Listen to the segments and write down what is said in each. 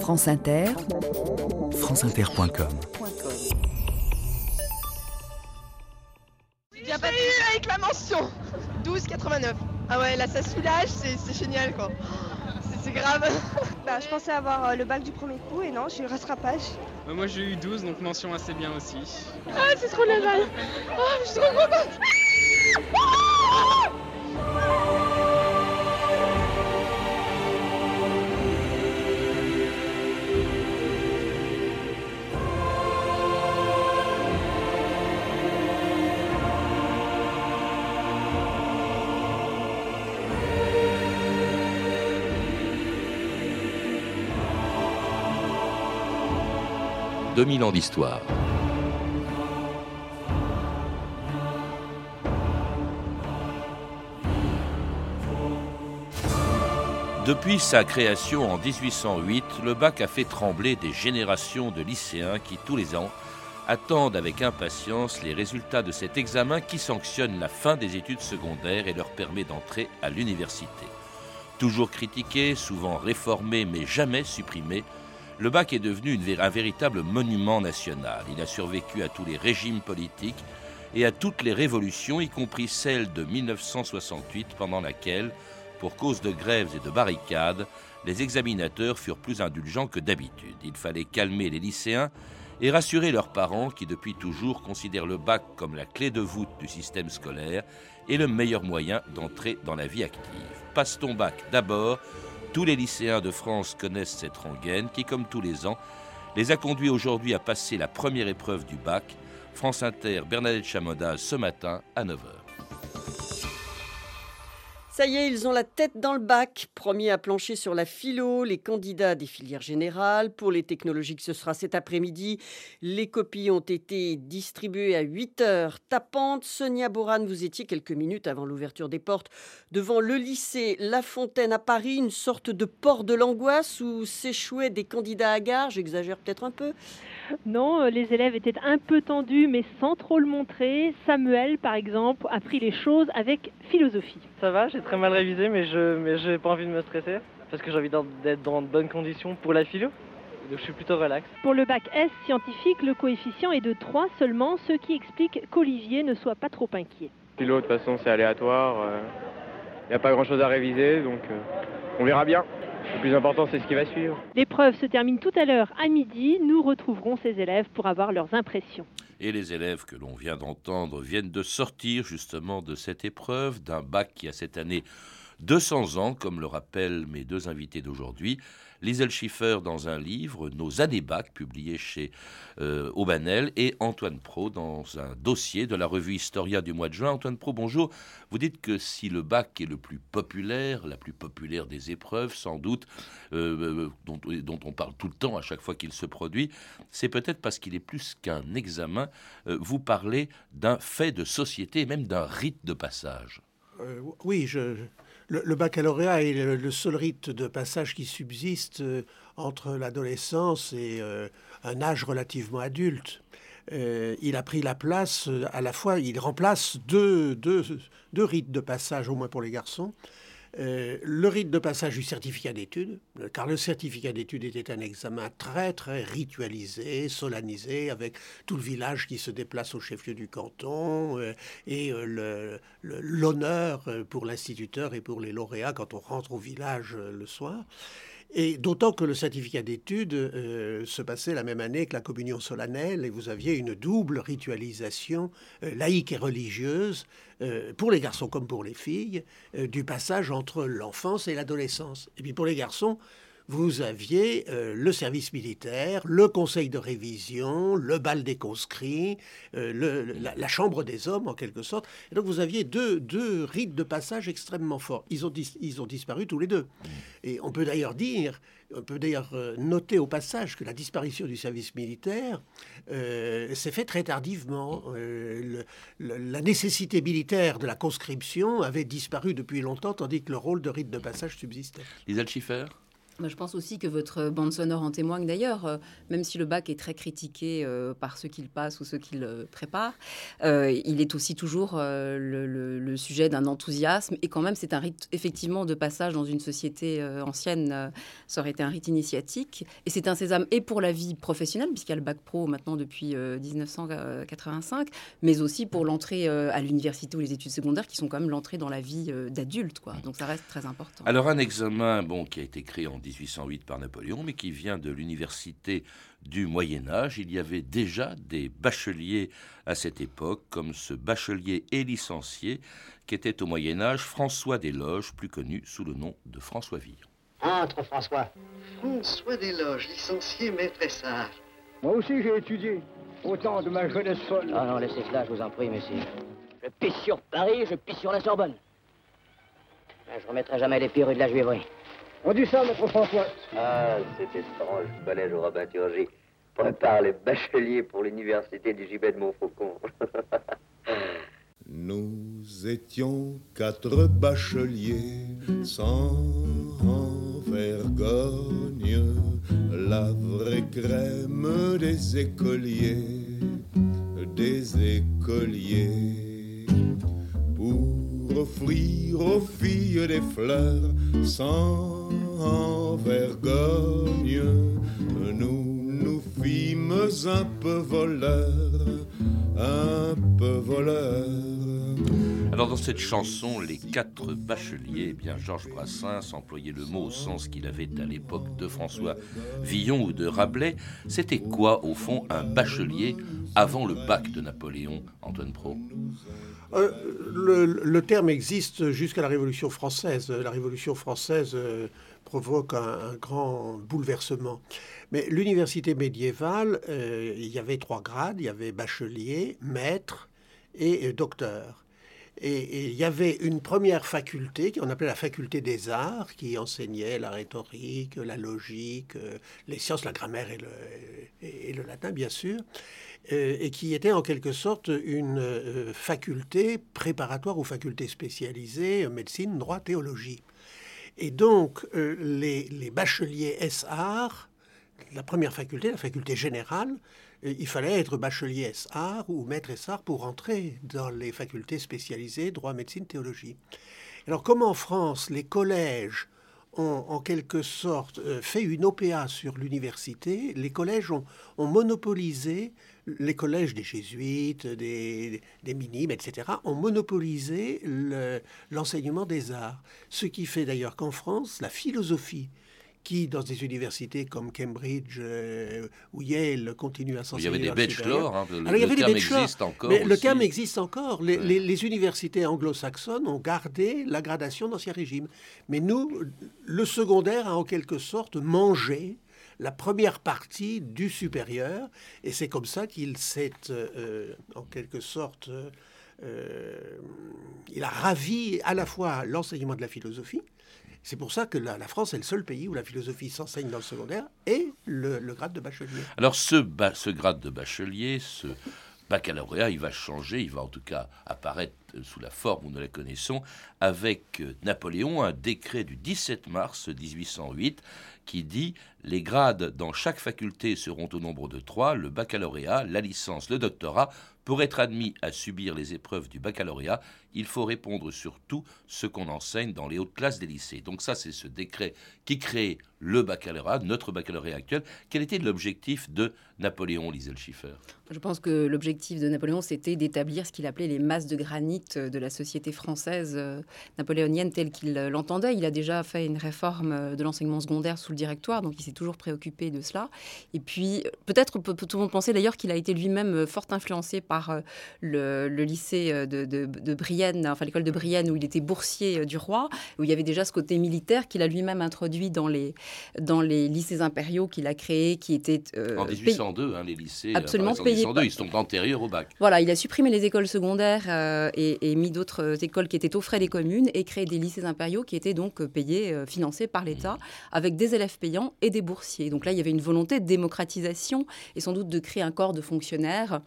France Inter, franceinter.com. J'ai pas eu avec la mention 12,89. Ah ouais, là ça soulage, c'est génial quoi. C'est grave. Bah, je pensais avoir euh, le bac du premier coup et non, j'ai eu le rattrapage. Bah, moi j'ai eu 12, donc mention assez bien aussi. Ah, c'est trop génial. Oh, je suis trop contente. « 2000 ans d'histoire. Depuis sa création en 1808, le bac a fait trembler des générations de lycéens qui, tous les ans, attendent avec impatience les résultats de cet examen qui sanctionne la fin des études secondaires et leur permet d'entrer à l'université. Toujours critiqué, souvent réformé, mais jamais supprimé, le bac est devenu un véritable monument national. Il a survécu à tous les régimes politiques et à toutes les révolutions, y compris celle de 1968, pendant laquelle, pour cause de grèves et de barricades, les examinateurs furent plus indulgents que d'habitude. Il fallait calmer les lycéens et rassurer leurs parents qui depuis toujours considèrent le bac comme la clé de voûte du système scolaire et le meilleur moyen d'entrer dans la vie active. Passe ton bac d'abord tous les lycéens de France connaissent cette rengaine qui, comme tous les ans, les a conduits aujourd'hui à passer la première épreuve du bac. France Inter, Bernadette Chamoda, ce matin à 9h. Ça y est, ils ont la tête dans le bac. Premier à plancher sur la philo, les candidats des filières générales. Pour les technologiques, ce sera cet après-midi. Les copies ont été distribuées à 8 heures tapantes. Sonia Boran, vous étiez quelques minutes avant l'ouverture des portes devant le lycée La Fontaine à Paris, une sorte de port de l'angoisse où s'échouaient des candidats à gare. J'exagère peut-être un peu. Non, euh, les élèves étaient un peu tendus, mais sans trop le montrer. Samuel, par exemple, a pris les choses avec philosophie. Ça va, j'ai très mal révisé, mais je mais j'ai pas envie de me stresser parce que j'ai envie d'être dans de bonnes conditions pour la philo. Donc je suis plutôt relax. Pour le bac S scientifique, le coefficient est de 3 seulement, ce qui explique qu'Olivier ne soit pas trop inquiet. Philo, de toute façon, c'est aléatoire. Il n'y a pas grand-chose à réviser, donc euh, on verra bien. Le plus important, c'est ce qui va suivre. L'épreuve se termine tout à l'heure à midi. Nous retrouverons ces élèves pour avoir leurs impressions. Et les élèves que l'on vient d'entendre viennent de sortir justement de cette épreuve, d'un bac qui a cette année 200 ans, comme le rappellent mes deux invités d'aujourd'hui. Liesel Schiffer dans un livre, Nos années bac, publié chez euh, Aubanel, et Antoine Pro dans un dossier de la revue Historia du mois de juin. Antoine Pro, bonjour. Vous dites que si le bac est le plus populaire, la plus populaire des épreuves, sans doute, euh, dont, dont, on parle tout le temps à chaque fois qu'il se produit, c'est peut-être parce qu'il est plus qu'un examen. Euh, vous parlez d'un fait de société même d'un rite de passage. oui, je, le, baccalauréat est le, seul rite de passage qui subsiste euh, entre l'adolescence et euh, un âge relativement adulte. Euh, il a pris la place, à la fois, il remplace deux, deux, deux rites de passage, au moins pour les garçons, euh, le rite de passage du certificat d'études, car le certificat d'études était un examen très très ritualisé, solennisé, avec tout le village qui se déplace au chef-lieu du canton euh, et euh, l'honneur pour l'instituteur et pour les lauréats quand on rentre au village le soir. Et d'autant que le certificat d'études euh, se passait la même année que la communion solennelle, et vous aviez une double ritualisation euh, laïque et religieuse, euh, pour les garçons comme pour les filles, du passage entre l'enfance et l'adolescence. Et puis pour les garçons, vous aviez euh, le service militaire, le conseil de révision, le bal des conscrits, euh, la, chambre des hommes en quelque sorte. Et donc vous aviez deux, deux rites de passage extrêmement forts. Ils ont, ils ont disparu tous les deux. Et on peut d'ailleurs dire, on peut d'ailleurs euh, noter au passage que la disparition du service militaire s'est faite très tardivement. la nécessité militaire de la conscription avait disparu depuis longtemps, tandis que le rôle de rite de passage subsistait. Les Schiffer Bah, je pense aussi que votre bande sonore en témoigne d'ailleurs, euh, même si le bac est très critiqué euh, par ceux qui le passent ou ceux qui le préparent, euh, il est aussi toujours le, sujet d'un enthousiasme et quand même c'est un rite effectivement de passage dans une société ancienne, ça aurait été un rite initiatique et c'est un sésame et pour la vie professionnelle puisqu'il y a le bac pro maintenant depuis 1985, mais aussi pour l'entrée à l'université ou les études secondaires qui sont quand même l'entrée dans la vie d'adulte. Donc ça reste très important. Alors un examen bon qui a été créé en 1808 par Napoléon, mais qui vient de l'université du Moyen Âge. Il y avait déjà des bacheliers à cette époque, comme ce bachelier et licencié qui était au Moyen Âge François Desloges, plus connu sous le nom de François Vire. Entre François. François Desloges, licencié maître sage. Moi aussi j'ai étudié, autant de ma jeunesse folle. Ah non, laissez cela, je vous en prie, messieurs. Je pisse sur Paris, je pisse sur la Sorbonne. Je remettrai jamais les pires de la Juiverie. On dit ça, maître François. Ah, c'est étrange. Collège au rabbin-Turgie prépare les bacheliers pour l'université du Gibet de Montfaucon. Nous étions quatre bacheliers sans vergogne, la vraie crème des écoliers, des écoliers. Pour offrir aux filles des fleurs sans vergogne, nous nous fîmes un peu voleurs, un peu voleurs. Alors dans cette chanson, les quatre bacheliers, eh bien Georges Brassens employait le mot au sens qu'il avait à l'époque de François Villon ou de Rabelais. C'était quoi au fond un bachelier avant le bac de Napoléon, Antoine Pro euh, le, terme existe jusqu'à la Révolution française. La Révolution française euh, provoque un, grand bouleversement. Mais l'université médiévale, euh, il y avait trois grades, il y avait bachelier, maître et docteur. Et, il y avait une première faculté qu'on appelait la faculté des arts, qui enseignait la rhétorique, la logique, les sciences, la grammaire et le, et le latin, bien sûr. Euh, et qui était en quelque sorte une euh, faculté préparatoire aux facultés spécialisées, médecine, droit, théologie. Et donc, euh, les, bacheliers SR, la première faculté, la faculté générale, il fallait être bachelier SR ou maître SR pour entrer dans les facultés spécialisées droit, médecine, théologie. Alors, comme en France, les collèges ont en quelque sorte fait une OPA sur l'université, les collèges ont monopolisé les collèges des jésuites, des, des minimes, etc., ont monopolisé l'enseignement des arts. Ce qui fait d'ailleurs qu'en France, la philosophie, qui, dans des universités comme Cambridge euh, ou Yale, continue à s'enseigner. Il y avait des bachelors, hein, le, il y avait terme des existe encore. Mais le terme existe encore. Les, les universités anglo-saxonnes ont gardé la gradation d'Ancien Régime. Mais nous, le secondaire a en quelque sorte mangé la première partie du supérieur, et c'est comme ça qu'il s'est, euh, en quelque sorte, euh, il a ravi à la fois l'enseignement de la philosophie, c'est pour ça que la, France est le seul pays où la philosophie s'enseigne dans le secondaire et le, grade de bachelier. Alors ce, ce grade de bachelier, ce baccalauréat, il va changer, il va en tout cas apparaître sous la forme où nous la connaissons, avec Napoléon, un décret du 17 mars 1808 qui dit les grades dans chaque faculté seront au nombre de trois, le baccalauréat, la licence, le doctorat. Pour être admis à subir les épreuves du baccalauréat, il faut répondre sur tout ce qu'on enseigne dans les hautes classes des lycées. Donc ça, c'est ce décret qui crée le baccalauréat, notre baccalauréat actuel. Quel était l'objectif de Napoléon, Liesel Schiffer? Je pense que l'objectif de Napoléon, c'était d'établir ce qu'il appelait les masses de granit de la société française euh, napoléonienne telle qu'il l'entendait. Il a déjà fait une réforme euh, de l'enseignement secondaire sous le directoire, donc il s'est toujours préoccupé de cela. Et puis, peut-être peut tout le monde penser d'ailleurs qu'il a été lui-même euh, fort influencé par le, lycée de, Brienne, enfin l'école de Brienne, où il était boursier du roi, où il y avait déjà ce côté militaire qu'il a lui-même introduit dans les, dans les lycées impériaux qu'il a créés, qui étaient... en 1802, hein, les lycées, absolument payés. ils sont antérieurs au bac. Voilà, il a supprimé les écoles secondaires et, et mis d'autres écoles qui étaient aux frais des communes et créé des lycées impériaux qui étaient donc euh, payés, euh, financés par l'État, mmh. avec des élèves payants et des boursiers. Donc là, il y avait une volonté de démocratisation et sans doute de créer un corps de fonctionnaires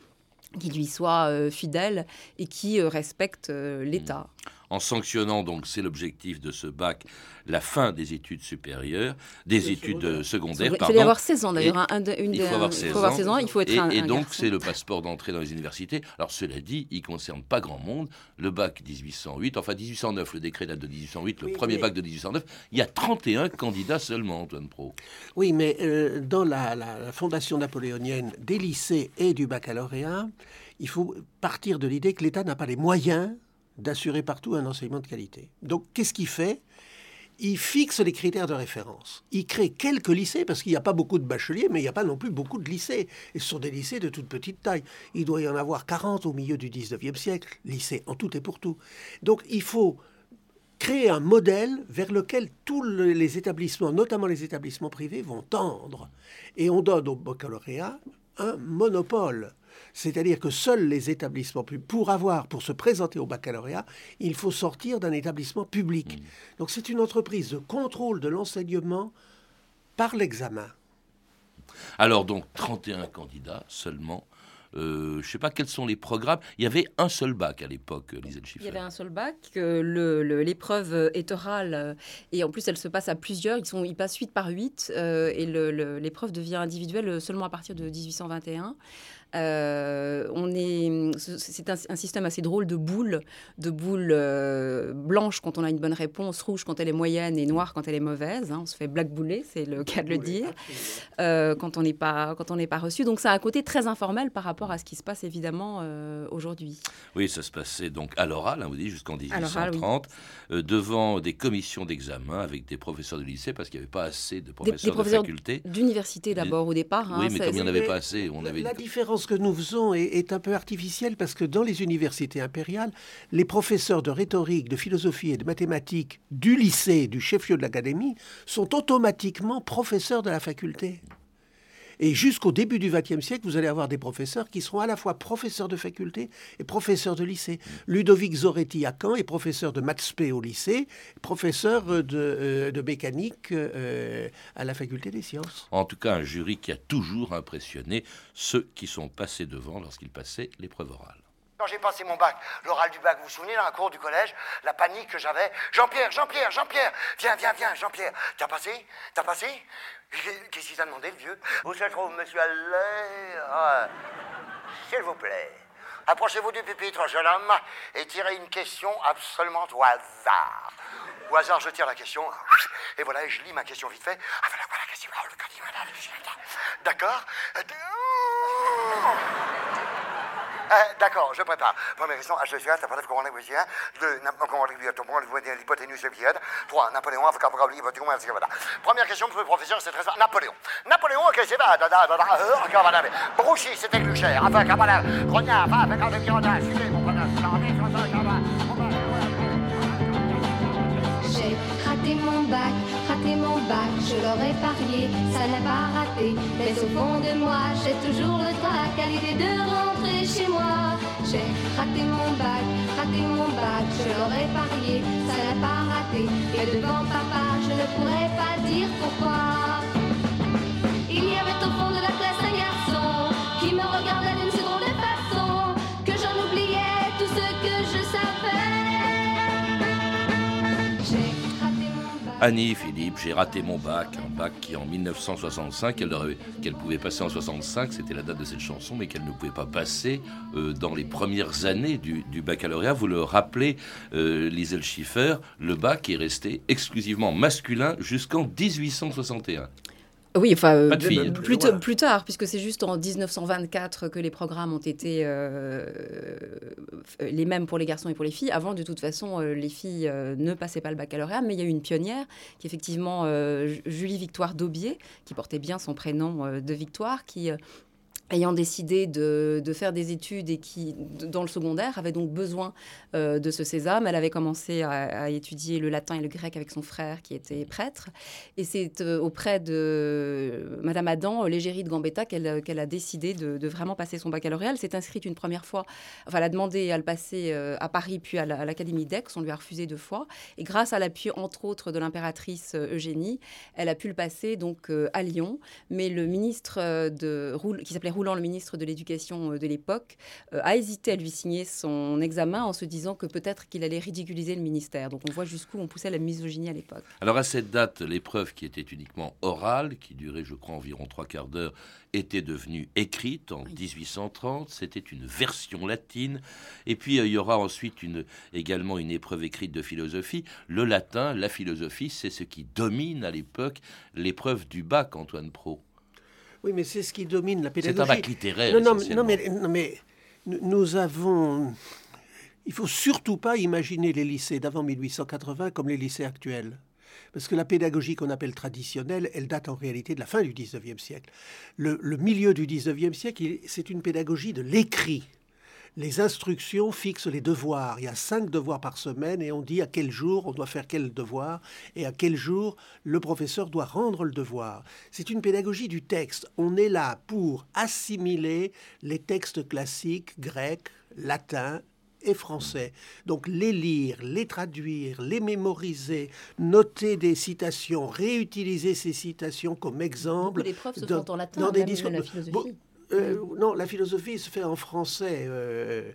qui lui soit euh, fidèle et qui respecte l'État. Mmh. En sanctionnant, donc c'est l'objectif de ce bac, la fin des études supérieures, des études euh, secondaires. Il faut y avoir 16 ans d'ailleurs. Il faut avoir il 16 faut avoir ans. 16 ans, il faut être et, un- et donc c'est le passeport d'entrée dans les universités. Alors cela dit, il concerne pas grand monde. Le bac 1808, enfin 1809, le décret date de 1808, le Oui, premier mais- bac de 1809. Il y a 31 candidats seulement, Antoine Pro. Oui, mais euh, dans la, la- la fondation napoléonienne des lycées et du baccalauréat, il faut partir de l'idée que l'État n'a pas les moyens d'assurer partout un enseignement de qualité. Donc, qu'est-ce qu'il fait? Il fixe les critères de référence. Il crée quelques lycées, parce qu'il n'y a pas beaucoup de bacheliers, mais il n'y a pas non plus beaucoup de lycées. Et ce sont des lycées de toute petite taille. Il doit y en avoir 40 au milieu du 19e siècle, lycées en tout et pour tout. Donc, il faut créer un modèle vers lequel tous le- les établissements, notamment les établissements privés, vont tendre. Et on donne au baccalauréat un monopole. C'est-à-dire que seuls les établissements publics, pour avoir, pour se présenter au baccalauréat, il faut sortir d'un établissement public. Donc c'est une entreprise de contrôle de l'enseignement par l'examen. Alors donc 31 candidats seulement. Euh, je ne sais pas quels sont les programmes. Il y avait un seul bac à l'époque, Lisette Il Schiffer. y avait un seul bac, euh, le- le- l'épreuve est orale euh, et en plus elle se passe à plusieurs, ils, sont, ils passent 8 par 8 euh, et le- le- l'épreuve devient individuelle seulement à partir de 1821. Euh, on est, c'est un, un système assez drôle de boules, de boules euh, blanches quand on a une bonne réponse, rouge quand elle est moyenne et noire quand elle est mauvaise. hein. on se fait blackbouler, c'est le cas de le dire, euh, quand on n'est pas quand on n'est pas reçu. Donc ça a un côté très informel par rapport à ce qui se passe évidemment euh, aujourd'hui. Oui, ça se passait donc à l'oral, hein, vous dites, jusqu'en À l'oral, oui. 1830, euh, devant des commissions d'examen avec des professeurs de lycée, parce qu'il n'y avait pas assez de Des, professeurs, des professeurs de faculté. d'université d'abord au départ. hein, oui, mais comme il n'y en avait pas assez, on avait... La différence que nous faisons est, est un peu artificielle parce que dans les universités impériales, les professeurs de rhétorique, de philosophie et de mathématiques du lycée, du chef-lieu de l'académie, sont automatiquement professeurs de la faculté. Et jusqu'au début du XXe siècle, vous allez avoir des professeurs qui seront à la fois professeurs de faculté et professeurs de lycée. Ludovic Zoretti à Caen est professeur de maths spé au lycée, professeur de, euh, de mécanique euh, à la faculté des sciences. En tout cas, un jury qui a toujours impressionné ceux qui sont passés devant lorsqu'ils passaient l'épreuve orale. Quand j'ai passé mon bac, l'oral du bac, vous vous souvenez, dans la cour du collège, la panique que j'avais. Jean-Pierre, Jean-Pierre, Jean-Pierre, viens, viens, viens, Jean-Pierre. T'as passé? T'as passé? Qu'est-ce qu'il t'a demandé, le vieux? Où se trouve, monsieur Allaire? Ah, S'il vous plaît, approchez-vous du pupitre, jeune homme, et tirez une question absolument au hasard. Au hasard, je tire la question, et voilà, et je lis ma question vite fait. Ah, voilà, voilà, question. D'accord? Euh, D'accord, je prépare. Première question, H2CH, t'as pas de commande vous hein Deux, n'importe l'hypoténuse viette. Trois, Napoléon, avocat, avocat, hypothèque, etc. Première question pour le professeur, c'est très simple. Napoléon. Napoléon, ok, c'est va, da, da, da, da, euh, encore, c'était Glucher, enfin, cabala, Grognard, va, avec un demi-rodin, suivez, je l'aurais parié, ça n'a pas raté. Mais au fond de moi, j'ai toujours le trac à l'idée de rentrer chez moi. J'ai raté mon bac, raté mon bac, je l'aurais parié, ça n'a pas raté. Et devant papa, je ne pourrais pas dire pourquoi. Annie, Philippe, j'ai raté mon bac, un bac qui en 1965, elle, aurait- qu'elle pouvait passer en 65, c'était la date de cette chanson, mais qu'elle ne pouvait pas passer euh, dans les premières années du, baccalauréat. Vous le rappelez, euh, Liesel Schiffer, le bac est resté exclusivement masculin jusqu'en 1861. Oui, enfin, euh, plus, tard, puisque c'est juste en 1924 que les programmes ont été euh, les mêmes pour les garçons et pour les filles. Avant, de toute façon, euh, les filles ne passaient pas le baccalauréat, mais il y a eu une pionnière, qui est effectivement Ju- Julie Victoire Daubier, qui portait bien son prénom de Victoire, qui... euh, ayant décidé de, faire des études et qui, dans le secondaire, avait donc besoin euh, de ce sésame. Elle avait commencé à, étudier le latin et le grec avec son frère qui était prêtre. Et c'est euh, auprès de Madame Adam, euh, l'égérie de Gambetta, qu'elle euh, a décidé de, vraiment passer son baccalauréat. Elle s'est inscrite une première fois, enfin, elle a demandé à le passer euh, à Paris, puis à la- à l'Académie d'Aix. On lui a refusé deux fois. Et grâce à l'appui, entre autres, de l'impératrice euh, Eugénie, elle a pu le passer donc euh, à Lyon. Mais le ministre euh, de, qui s'appelait Rouland, le ministre de l'Éducation de l'époque, a hésité à lui signer son examen en se disant que peut-être qu'il allait ridiculiser le ministère. Donc on voit jusqu'où on poussait la misogynie à l'époque. Alors à cette date, l'épreuve qui était uniquement orale, qui durait je crois environ trois quarts d'heure, était devenue écrite en 1830. C'était une version latine. Et puis il y aura ensuite une, également une épreuve écrite de philosophie. Le latin, la philosophie, c'est ce qui domine à l'époque l'épreuve du bac, Antoine Pro. Oui, mais c'est ce qui domine la pédagogie. C'est un bac littéraire. Non, non, non, mais, non, mais nous avons. Il faut surtout pas imaginer les lycées d'avant 1880 comme les lycées actuels. Parce que la pédagogie qu'on appelle traditionnelle, elle date en réalité de la fin du 19e siècle. Le, le milieu du 19e siècle, c'est une pédagogie de l'écrit les instructions fixent les devoirs. Il y a cinq devoirs par semaine et on dit à quel jour on doit faire quel devoir et à quel jour le professeur doit rendre le devoir. C'est une pédagogie du texte. On est là pour assimiler les textes classiques grecs, latins, et français. Donc les lire, les traduire, les mémoriser, noter des citations, réutiliser ces citations comme exemple. Les profs se font en latin, dans des discours. La philosophie. Euh, non, la philosophie se fait en français. Euh,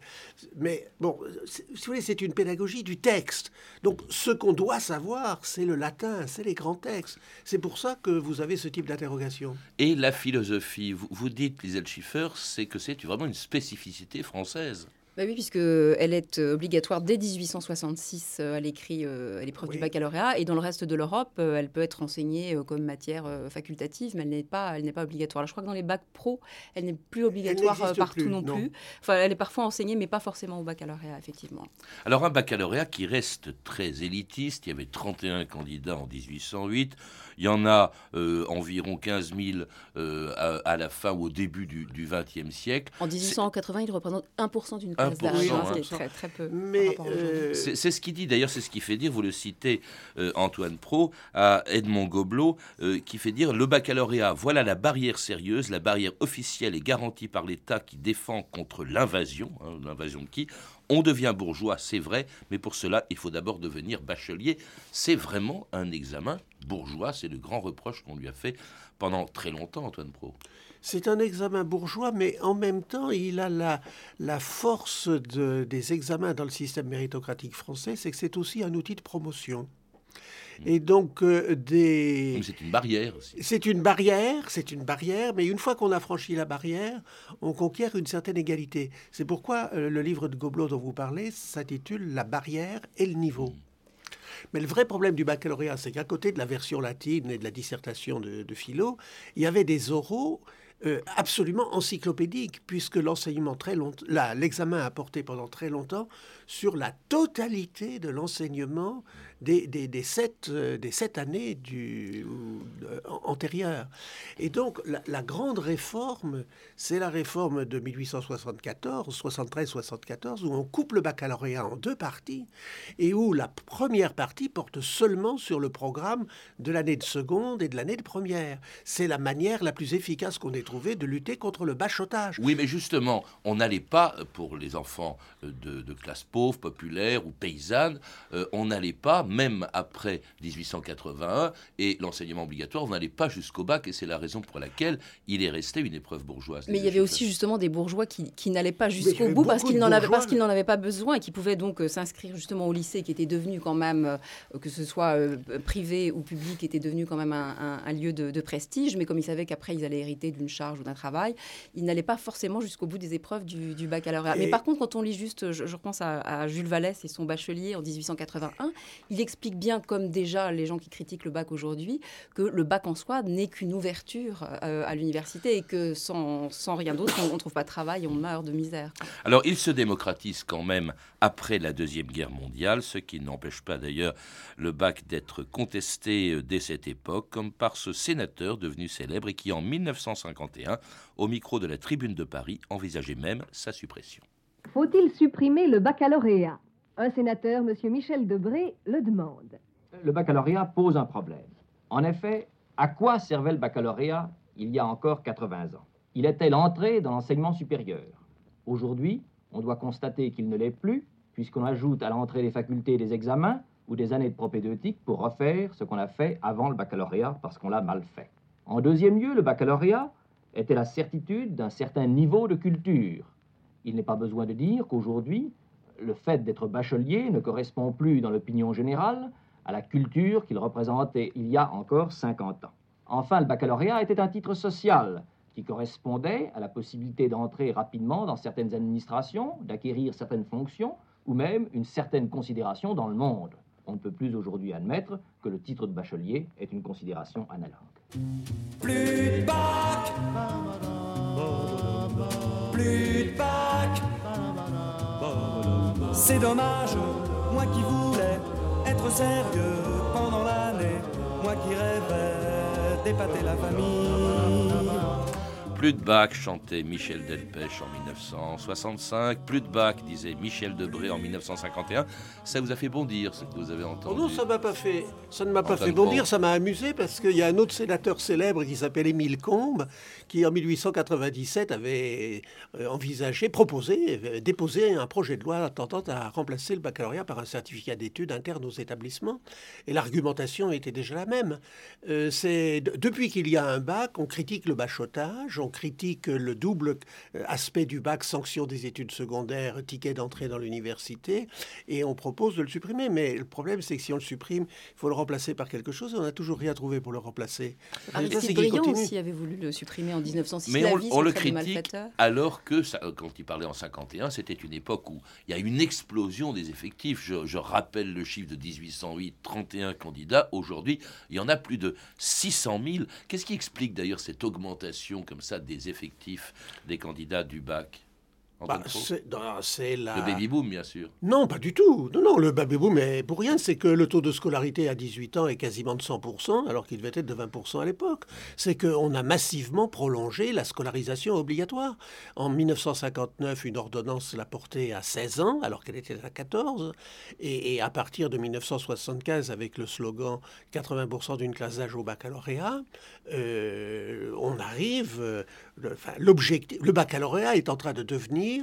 mais bon, si vous voulez, c'est une pédagogie du texte. Donc, ce qu'on doit savoir, c'est le latin, c'est les grands textes. C'est pour ça que vous avez ce type d'interrogation. Et la philosophie, vous, vous dites, Lisel Schiffer, c'est que c'est vraiment une spécificité française. Bah oui, puisqu'elle est euh, obligatoire dès 1866 euh, à l'écrit, euh, à l'épreuve du baccalauréat, et dans le reste de l'Europe, elle peut être enseignée comme matière facultative, mais elle n'est pas, elle n'est pas obligatoire. Alors, je crois que dans les bacs pro, elle n'est plus obligatoire partout non, plus. Enfin, elle est parfois enseignée, mais pas forcément au baccalauréat, effectivement. Alors, un baccalauréat qui reste très élitiste. Il y avait 31 candidats en 1808. Il y en a environ 15 000 à, la fin ou au début du XXe siècle. En 1880, il représente 1% d'une mais euh, c'est ce qui dit, d'ailleurs, c'est ce qui fait dire, vous le citez, euh, Antoine Pro, à Edmond Gobelot, euh, qui fait dire le baccalauréat, voilà la barrière sérieuse, la barrière officielle et garantie par l'État qui défend contre l'invasion. Hein, l'invasion de qui? On devient bourgeois, c'est vrai, mais pour cela, il faut d'abord devenir bachelier. C'est vraiment un examen bourgeois, c'est le grand reproche qu'on lui a fait pendant très longtemps, Antoine Pro. C'est un examen bourgeois, mais en même temps, il a la, la force de, des examens dans le système méritocratique français, c'est que c'est aussi un outil de promotion. Hmm. Et donc, euh, des. C'est une barrière aussi. C'est une barrière, c'est une barrière, mais une fois qu'on a franchi la barrière, on conquiert une certaine égalité. C'est pourquoi euh, le livre de Gobelot dont vous parlez s'intitule La barrière et le niveau. Hmm. Mais le vrai problème du baccalauréat, c'est qu'à côté de la version latine et de la dissertation de, de philo, il y avait des oraux euh, absolument encyclopédique, puisque l'enseignement très longtemps, l'examen a porté pendant très longtemps sur la totalité de l'enseignement des, des, sept, euh, des sept années du, euh, antérieures. Et donc, la, grande réforme, c'est la réforme de 1874, 73-74, où on coupe le baccalauréat en deux parties, et où la première partie porte seulement sur le programme de l'année de seconde et de l'année de première. C'est la manière la plus efficace qu'on ait trouvée de lutter contre le bachotage. Oui, mais justement, on n'allait pas, pour les enfants de, de classe pauvre, populaire ou paysanne, on n'allait pas même après 1881 et l'enseignement obligatoire, on n'allait pas jusqu'au bac et c'est la raison pour laquelle il est resté une épreuve bourgeoise. Mais il y avait aussi justement des bourgeois qui, qui n'allaient pas jusqu'au bout parce qu'ils n'en avaient, pas besoin et qui pouvaient donc euh, s'inscrire justement au lycée qui était devenu quand même, euh, que ce soit euh, privé ou public, était devenu quand même un, lieu de, prestige. Mais comme ils savaient qu'après ils allaient hériter d'une charge ou d'un travail, ils n'allaient pas forcément jusqu'au bout des épreuves du, baccalauréat. Mais par contre, quand on lit juste, je, repense à, à Jules Vallès et son bachelier en 1881, il explique bien, comme déjà les gens qui critiquent le bac aujourd'hui, que le bac en soi n'est qu'une ouverture euh, à l'université et que sans, sans rien d'autre, on ne trouve pas de travail, on meurt de misère. Alors il se démocratise quand même après la Deuxième Guerre mondiale, ce qui n'empêche pas d'ailleurs le bac d'être contesté euh, dès cette époque, comme par ce sénateur devenu célèbre et qui en 1951, au micro de la Tribune de Paris, envisageait même sa suppression. Faut-il supprimer le baccalauréat? Un sénateur, M. Michel Debré, le demande. Le baccalauréat pose un problème. En effet, à quoi servait le baccalauréat il y a encore 80 ans? Il était l'entrée dans l'enseignement supérieur. Aujourd'hui, on doit constater qu'il ne l'est plus, puisqu'on ajoute à l'entrée des facultés des examens ou des années de propédeutique pour refaire ce qu'on a fait avant le baccalauréat parce qu'on l'a mal fait. En deuxième lieu, le baccalauréat était la certitude d'un certain niveau de culture. Il n'est pas besoin de dire qu'aujourd'hui, le fait d'être bachelier ne correspond plus dans l'opinion générale à la culture qu'il représentait il y a encore 50 ans. Enfin, le baccalauréat était un titre social qui correspondait à la possibilité d'entrer rapidement dans certaines administrations, d'acquérir certaines fonctions ou même une certaine considération dans le monde. On ne peut plus aujourd'hui admettre que le titre de bachelier est une considération analogue. Plus de bac, plus de bac. C'est dommage, moi qui voulais être sérieux pendant l'année, moi qui rêvais d'épater la famille. Plus de bac, chantait Michel Delpech en 1965. Plus de bac, disait Michel Debré en 1951. Ça vous a fait bondir, ce que vous avez entendu Oh non, ça m'a pas fait. Ça ne m'a pas fait bondir, ça m'a amusé parce qu'il y a un autre sénateur célèbre qui s'appelle Émile Combes, qui en 1897 avait euh, envisagé, proposé, euh, déposé un projet de loi tendant à remplacer le baccalauréat par un certificat d'études interne aux établissements. Et l'argumentation était déjà la même. Euh, c'est de- depuis qu'il y a un bac, on critique le bachotage, on critique le double euh, aspect du bac, sanction des études secondaires, ticket d'entrée dans l'université, et on propose de le supprimer. Mais le problème, c'est que si on le supprime, il faut le remplacer par quelque chose, et on n'a toujours rien trouvé pour le remplacer. Le résultat, c'est aussi avait voulu le supprimer en 1906. Mais on, le critique alors que, ça- euh, quand il parlait en 51, c'était une époque où il y a une explosion des effectifs. Je, je rappelle le chiffre de 1808, 31 candidats. Aujourd'hui, il y en a plus de 600 000. Qu'est-ce qui explique d'ailleurs cette augmentation comme ça des effectifs des candidats du bac Bah, c'est la... Le baby-boom, bien sûr. Non, pas du tout. Non, non, le baby-boom est pour rien. C'est que le taux de scolarité à 18 ans est quasiment de 100%, alors qu'il devait être de 20% à l'époque. C'est qu'on a massivement prolongé la scolarisation obligatoire. En 1959, une ordonnance l'a portée à 16 ans, alors qu'elle était à 14. Et, et à partir de 1975, avec le slogan 80% d'une classe d'âge au baccalauréat, euh, on arrive... euh, le, enfin, l'objectif, le baccalauréat est en train de devenir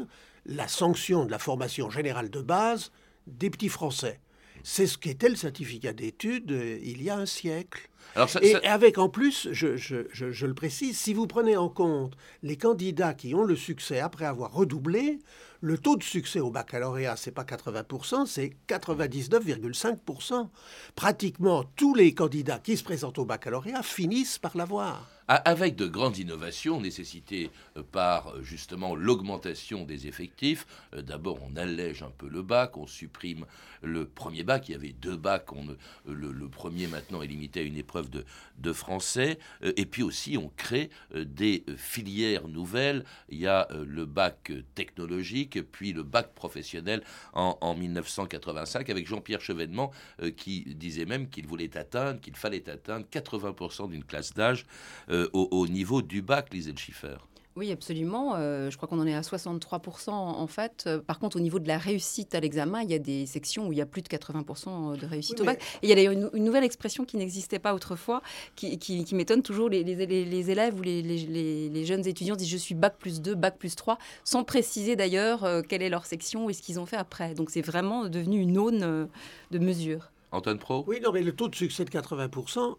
la sanction de la formation générale de base des petits Français. C'est ce qu'était le certificat d'études euh, il y a un siècle. Alors ça- et ça- avec en plus, je, je- je- je le précise, si vous prenez en compte les candidats qui ont le succès après avoir redoublé, le taux de succès au baccalauréat, c'est pas 80%, c'est 99,5%. Pratiquement tous les candidats qui se présentent au baccalauréat finissent par l'avoir. Avec de grandes innovations nécessitées euh, par euh, justement l'augmentation des effectifs. Euh, D'abord, on allège un peu le bac, on supprime le premier bac. Il y avait deux bacs. on, le, le premier maintenant est limité à une épreuve de, français. Euh, Et puis aussi, on crée euh, des filières nouvelles. Il y a euh, le bac technologique, puis le bac professionnel en, en 1985 avec Jean-Pierre Chevènement qui disait même qu'il voulait atteindre, qu'il fallait atteindre 80% d'une classe d'âge au, au niveau du bac, Lisel Schiffer. Oui, absolument. Euh, je crois qu'on en est à 63% en fait. Euh, Par contre, au niveau de la réussite à l'examen, il y a des sections où il y a plus de 80% de réussite Oui, au bac. mais- Et il y a d'ailleurs une, une nouvelle expression qui n'existait pas autrefois, qui, qui- qui m'étonne toujours. Les, les- les- les élèves ou les, les- les- les jeunes étudiants disent je suis bac plus 2, bac plus 3, sans préciser d'ailleurs euh, quelle est leur section et ce qu'ils ont fait après. Donc c'est vraiment devenu une aune euh, de mesure. Antoine Pro? Oui, non, mais le taux de succès de 80%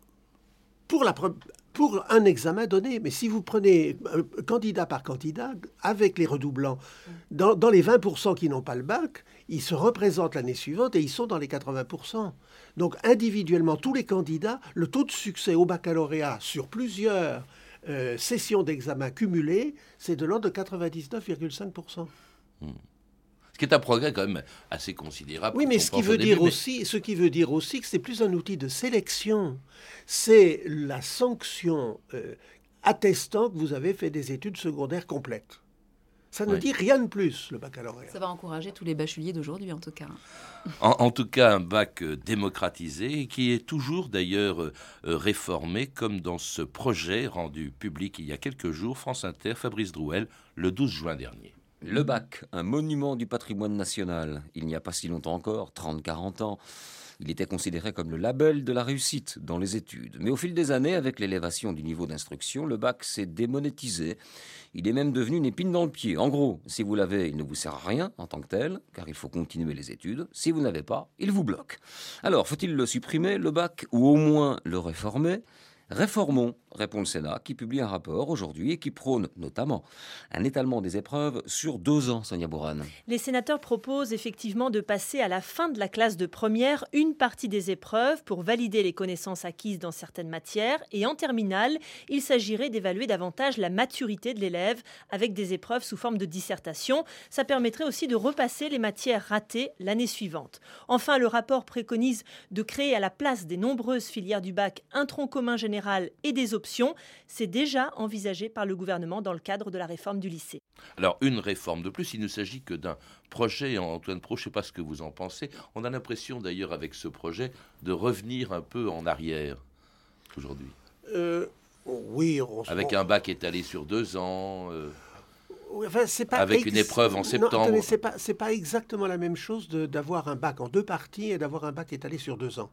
pour, la, pre- pour un examen donné. Mais si vous prenez euh, candidat par candidat, avec les redoublants, dans, les 20% qui n'ont pas le bac, ils se représentent l'année suivante et ils sont dans les 80%. Donc individuellement, tous les candidats, le taux de succès au baccalauréat sur plusieurs euh, sessions d'examen cumulées, c'est de l'ordre de 99,5%. Ce qui est un progrès quand même assez considérable. Oui, mais ce qui veut début, dire mais- aussi, ce qui veut dire aussi que c'est plus un outil de sélection. C'est la sanction euh, attestant que vous avez fait des études secondaires complètes. Ça ne Oui. dit rien de plus, le baccalauréat. Ça va encourager tous les bacheliers d'aujourd'hui en tout cas. En, en tout cas, un bac euh, démocratisé et qui est toujours d'ailleurs euh, réformé, comme dans ce projet rendu public il y a quelques jours, France Inter, Fabrice Drouel, le 12 juin dernier. Le bac, un monument du patrimoine national. Il n'y a pas si longtemps encore, 30-40 ans, il était considéré comme le label de la réussite dans les études. Mais au fil des années, avec l'élévation du niveau d'instruction, le bac s'est démonétisé. Il est même devenu une épine dans le pied. En gros, si vous l'avez, il ne vous sert à rien en tant que tel, car il faut continuer les études. Si vous n'avez pas, il vous bloque. Alors, faut-il le supprimer, le bac, ou au moins le réformer? Réformons répond le Sénat, qui publie un rapport aujourd'hui et qui prône notamment un étalement des épreuves sur deux ans, Sonia Bourran. Les sénateurs proposent effectivement de passer à la fin de la classe de première une partie des épreuves pour valider les connaissances acquises dans certaines matières. Et en terminale, il s'agirait d'évaluer davantage la maturité de l'élève avec des épreuves sous forme de dissertation. Ça permettrait aussi de repasser les matières ratées l'année suivante. Enfin, le rapport préconise de créer à la place des nombreuses filières du bac un tronc commun général et des options. C'est déjà envisagé par le gouvernement dans le cadre de la réforme du lycée. Alors, une réforme de plus, il ne s'agit que d'un projet, Antoine Pro, je ne sais pas ce que vous en pensez. On a l'impression d'ailleurs avec ce projet de revenir un peu en arrière aujourd'hui. Euh, oui, on Avec un bac étalé sur deux ans. euh, Oui, enfin, c'est pas Avec ex- une épreuve en Non, septembre. attendez, c'est pas c'est pas exactement la même chose de- d'avoir un bac en deux parties et d'avoir un bac étalé sur deux ans.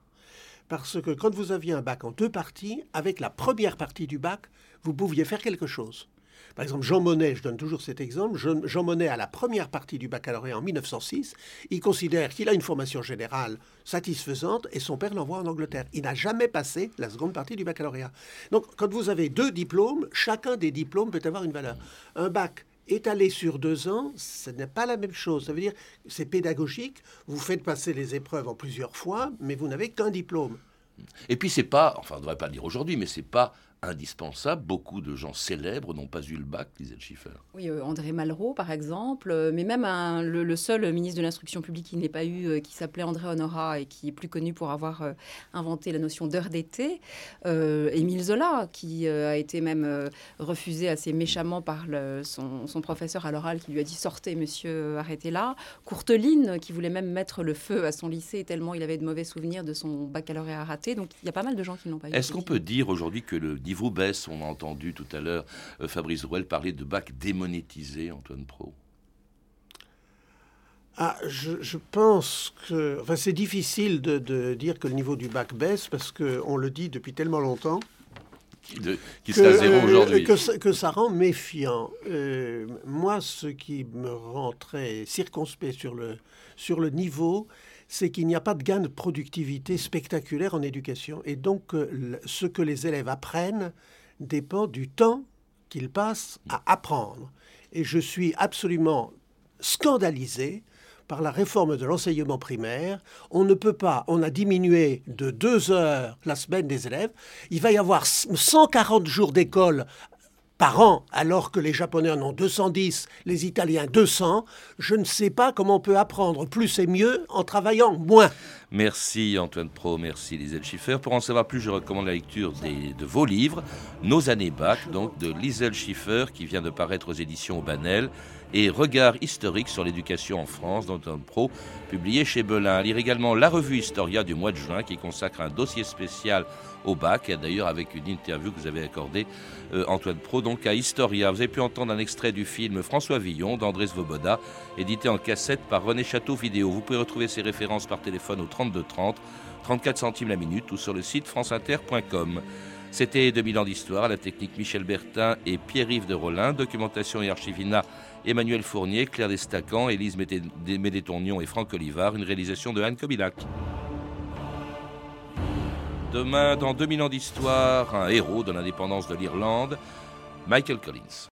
Parce que quand vous aviez un bac en deux parties, avec la première partie du bac, vous pouviez faire quelque chose. Par exemple, Jean Monnet, je donne toujours cet exemple, Jean, Monnet, à la première partie du baccalauréat en 1906, il considère qu'il a une formation générale satisfaisante et son père l'envoie en Angleterre. Il n'a jamais passé la seconde partie du baccalauréat. Donc, quand vous avez deux diplômes, chacun des diplômes peut avoir une valeur. Un bac étalé sur deux ans, ce n'est pas la même chose. Ça veut dire que c'est pédagogique, vous faites passer les épreuves en plusieurs fois, mais vous n'avez qu'un diplôme. Et puis c'est pas, enfin on ne devrait pas le dire aujourd'hui, mais c'est pas indispensable. Beaucoup de gens célèbres n'ont pas eu le bac, disait le Schiffer. Oui, euh, André Malraux, par exemple, euh, mais même un- le, le seul ministre de l'Instruction publique qui n'ait pas eu, euh, qui s'appelait André Honora et qui est plus connu pour avoir inventé la notion d'heure d'été, Émile Zola, qui a été même refusé assez méchamment par le- son, son professeur à l'oral qui lui a dit sortez, monsieur, arrêtez là. Courteline, qui voulait même mettre le feu à son lycée tellement il avait de mauvais souvenirs de son baccalauréat raté. Donc il y a pas mal de gens qui n'ont pas eu. Est-ce qu'on peut dire aujourd'hui que le niveau baisse On a entendu tout à l'heure euh, Fabrice Rouel parler de bac démonétisé, Antoine Pro. Ah, je, je pense que. Enfin, c'est difficile de, de dire que le niveau du bac baisse parce qu'on le dit depuis tellement longtemps. Qui, de- qui que, serait à zéro euh, aujourd'hui. que, ça- que ça rend méfiant. Euh, moi, ce qui me rend très circonspect sur le, sur le niveau, c'est qu'il n'y a pas de gain de productivité spectaculaire en éducation. Et donc, euh, ce que les élèves apprennent dépend du temps qu'ils passent à apprendre. Et je suis absolument scandalisé par la réforme de l'enseignement primaire. On ne peut pas, on a diminué de deux heures la semaine des élèves. Il va y avoir 140 jours d'école par an, alors que les Japonais en ont 210, les Italiens 200. Je ne sais pas comment on peut apprendre plus et mieux en travaillant moins. Merci Antoine Pro, merci Lisette Schiffer. Pour en savoir plus, je recommande la lecture de vos livres, Nos années bac, donc de Lisette Schiffer, qui vient de paraître aux éditions Banel, et Regard historique sur l'éducation en France, d'Antoine Pro, publié chez Belin. Lire également la revue Historia du mois de juin, qui consacre un dossier spécial au bac, d'ailleurs avec une interview que vous avez accordée, euh, Antoine Pro, donc à Historia. Vous avez pu entendre un extrait du film François Villon d'André Svoboda, édité en cassette par René Château Vidéo. Vous pouvez retrouver ces références par téléphone au 32 30, 34 centimes la minute ou sur le site franceinter.com. C'était 2000 ans d'histoire, à la technique Michel Bertin et Pierre-Yves de Rollin, documentation et archivina Emmanuel Fournier, Claire Destacan, Élise Médétournion et Franck Olivard, une réalisation de Anne Kobilac. Demain, dans 2000 ans d'histoire, un héros de l'indépendance de l'Irlande, Michael Collins.